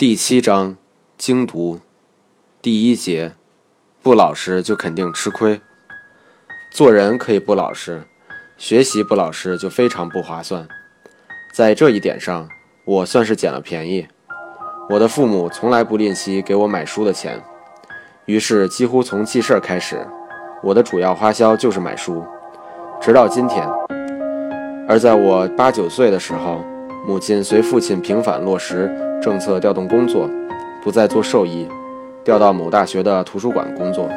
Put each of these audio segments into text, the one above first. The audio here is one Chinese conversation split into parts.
第七章，精读，第一节，不老实就肯定吃亏。做人可以不老实，学习不老实就非常不划算。在这一点上，我算是捡了便宜。我的父母从来不吝惜给我买书的钱，于是几乎从记事开始，我的主要花销就是买书，直到今天。而在我八九岁的时候，母亲随父亲平反落实政策，调动工作，不再做兽医，调到某大学的图书馆工作。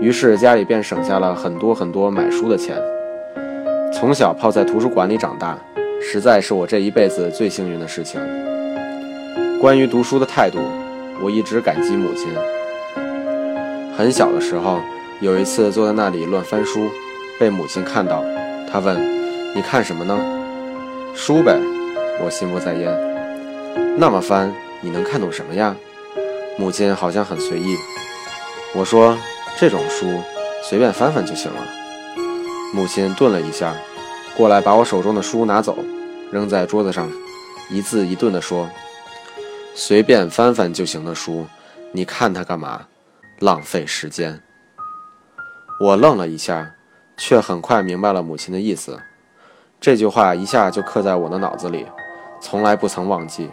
于是家里便省下了很多很多买书的钱。从小泡在图书馆里长大，实在是我这一辈子最幸运的事情。关于读书的态度，我一直感激母亲。很小的时候，有一次坐在那里乱翻书，被母亲看到，她问：“你看什么呢？”“书呗。”我心不在焉，那么翻，你能看懂什么呀？母亲好像很随意。我说这种书随便翻翻就行了。母亲顿了一下，过来把我手中的书拿走，扔在桌子上，一字一顿地说：“随便翻翻就行的书，你看它干嘛？浪费时间。”我愣了一下，却很快明白了母亲的意思。这句话一下就刻在我的脑子里。从来不曾忘记，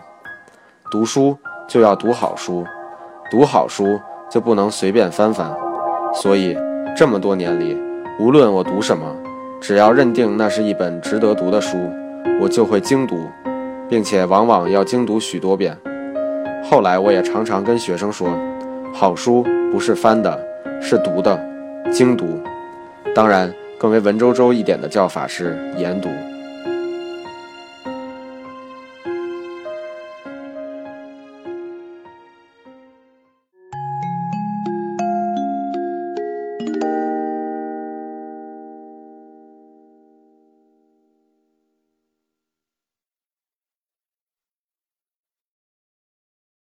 读书就要读好书，读好书就不能随便翻翻。所以这么多年里，无论我读什么，只要认定那是一本值得读的书，我就会精读，并且往往要精读许多遍。后来我也常常跟学生说，好书不是翻的，是读的，精读。当然，更为文绉绉一点的叫法是研读。